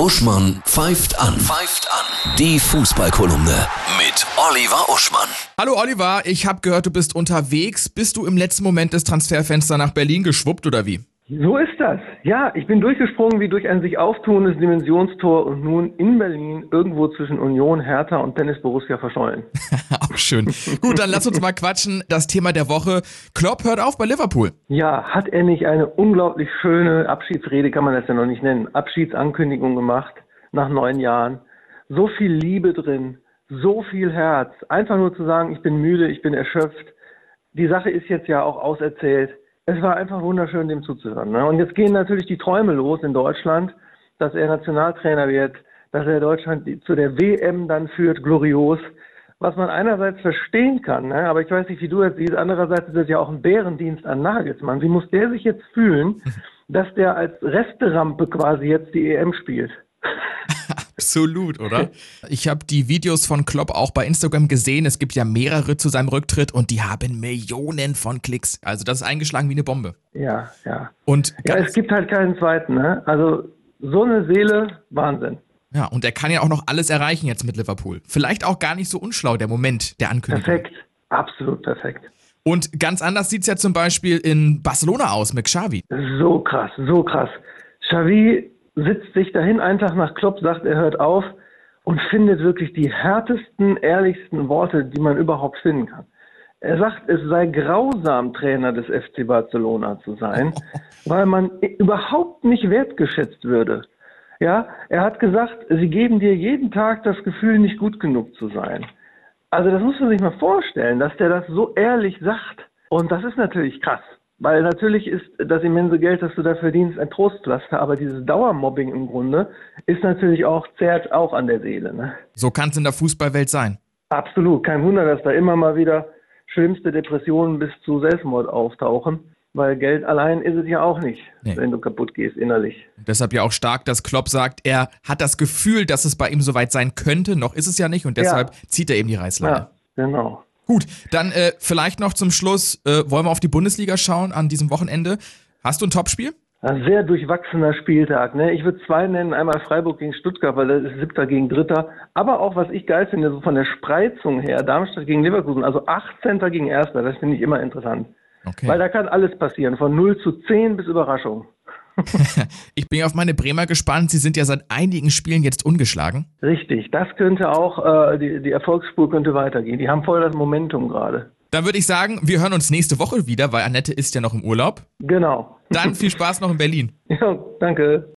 Uschmann pfeift an. Pfeift an. Die Fußballkolumne mit Oliver Uschmann. Hallo Oliver, ich habe gehört, du bist unterwegs. Bist du im letzten Moment des Transferfensters nach Berlin geschwuppt oder wie? So ist das. Ja, ich bin durchgesprungen wie durch ein sich auftuendes Dimensionstor und nun in Berlin irgendwo zwischen Union, Hertha und Tennis Borussia verschollen. Schön. Gut, dann lass uns mal quatschen. Das Thema der Woche. Klopp hört auf bei Liverpool. Ja, hat er nicht eine unglaublich schöne Abschiedsrede, kann man das ja noch nicht nennen, Abschiedsankündigung gemacht nach neun Jahren. So viel Liebe drin, so viel Herz. Einfach nur zu sagen, ich bin müde, ich bin erschöpft. Die Sache ist jetzt ja auch auserzählt es war einfach wunderschön, dem zuzuhören. Ne? Und jetzt gehen natürlich die Träume los in Deutschland, dass er Nationaltrainer wird, dass er Deutschland zu der WM dann führt, glorios. Was man einerseits verstehen kann, ne? aber ich weiß nicht, wie du das siehst, andererseits ist es ja auch ein Bärendienst an Nagelsmann. Wie muss der sich jetzt fühlen, dass der als Resterampe quasi jetzt die EM spielt? Absolut, oder? Ich habe die Videos von Klopp auch bei Instagram gesehen. Es gibt ja mehrere zu seinem Rücktritt und die haben Millionen von Klicks. Also das ist eingeschlagen wie eine Bombe. Ja, ja. Und ja, es gibt halt keinen zweiten. Ne? Also so eine Seele, Wahnsinn. Ja, und er kann ja auch noch alles erreichen jetzt mit Liverpool. Vielleicht auch gar nicht so unschlau, der Moment der Ankündigung. Perfekt, absolut perfekt. Und ganz anders sieht es ja zum Beispiel in Barcelona aus mit Xavi. So krass, so krass. Xavi sitzt sich dahin, Tag nach Klopp, sagt, er hört auf und findet wirklich die härtesten, ehrlichsten Worte, die man überhaupt finden kann. Er sagt, es sei grausam, Trainer des FC Barcelona zu sein, weil man überhaupt nicht wertgeschätzt würde. Ja, er hat gesagt, sie geben dir jeden Tag das Gefühl, nicht gut genug zu sein. Also das muss man sich mal vorstellen, dass der das so ehrlich sagt. Und das ist natürlich krass. Weil natürlich ist das immense Geld, das du da verdienst, ein Trostpflaster, aber dieses Dauermobbing im Grunde ist natürlich auch, zerrt auch an der Seele. Ne? So kann es in der Fußballwelt sein. Absolut. Kein Wunder, dass da immer mal wieder schlimmste Depressionen bis zu Selbstmord auftauchen. Weil Geld allein ist es ja auch nicht, nee. wenn du kaputt gehst innerlich. deshalb ja auch stark, dass Klopp sagt, er hat das Gefühl, dass es bei ihm soweit sein könnte. Noch ist es ja nicht und deshalb ja. zieht er eben die Reißleine. Ja, genau. Gut, dann äh, vielleicht noch zum Schluss, äh, wollen wir auf die Bundesliga schauen an diesem Wochenende. Hast du ein Topspiel? Ein sehr durchwachsener Spieltag. Ne? Ich würde zwei nennen, einmal Freiburg gegen Stuttgart, weil das ist Siebter gegen Dritter. Aber auch, was ich geil finde, so von der Spreizung her, Darmstadt gegen Leverkusen, also 18. gegen Erster, das finde ich immer interessant. Okay. Weil da kann alles passieren, von 0 zu 10 bis Überraschung. ich bin auf meine Bremer gespannt. Sie sind ja seit einigen Spielen jetzt ungeschlagen. Richtig, das könnte auch, äh, die, die Erfolgsspur könnte weitergehen. Die haben voll das Momentum gerade. Dann würde ich sagen, wir hören uns nächste Woche wieder, weil Annette ist ja noch im Urlaub. Genau. Dann viel Spaß noch in Berlin. Ja, danke.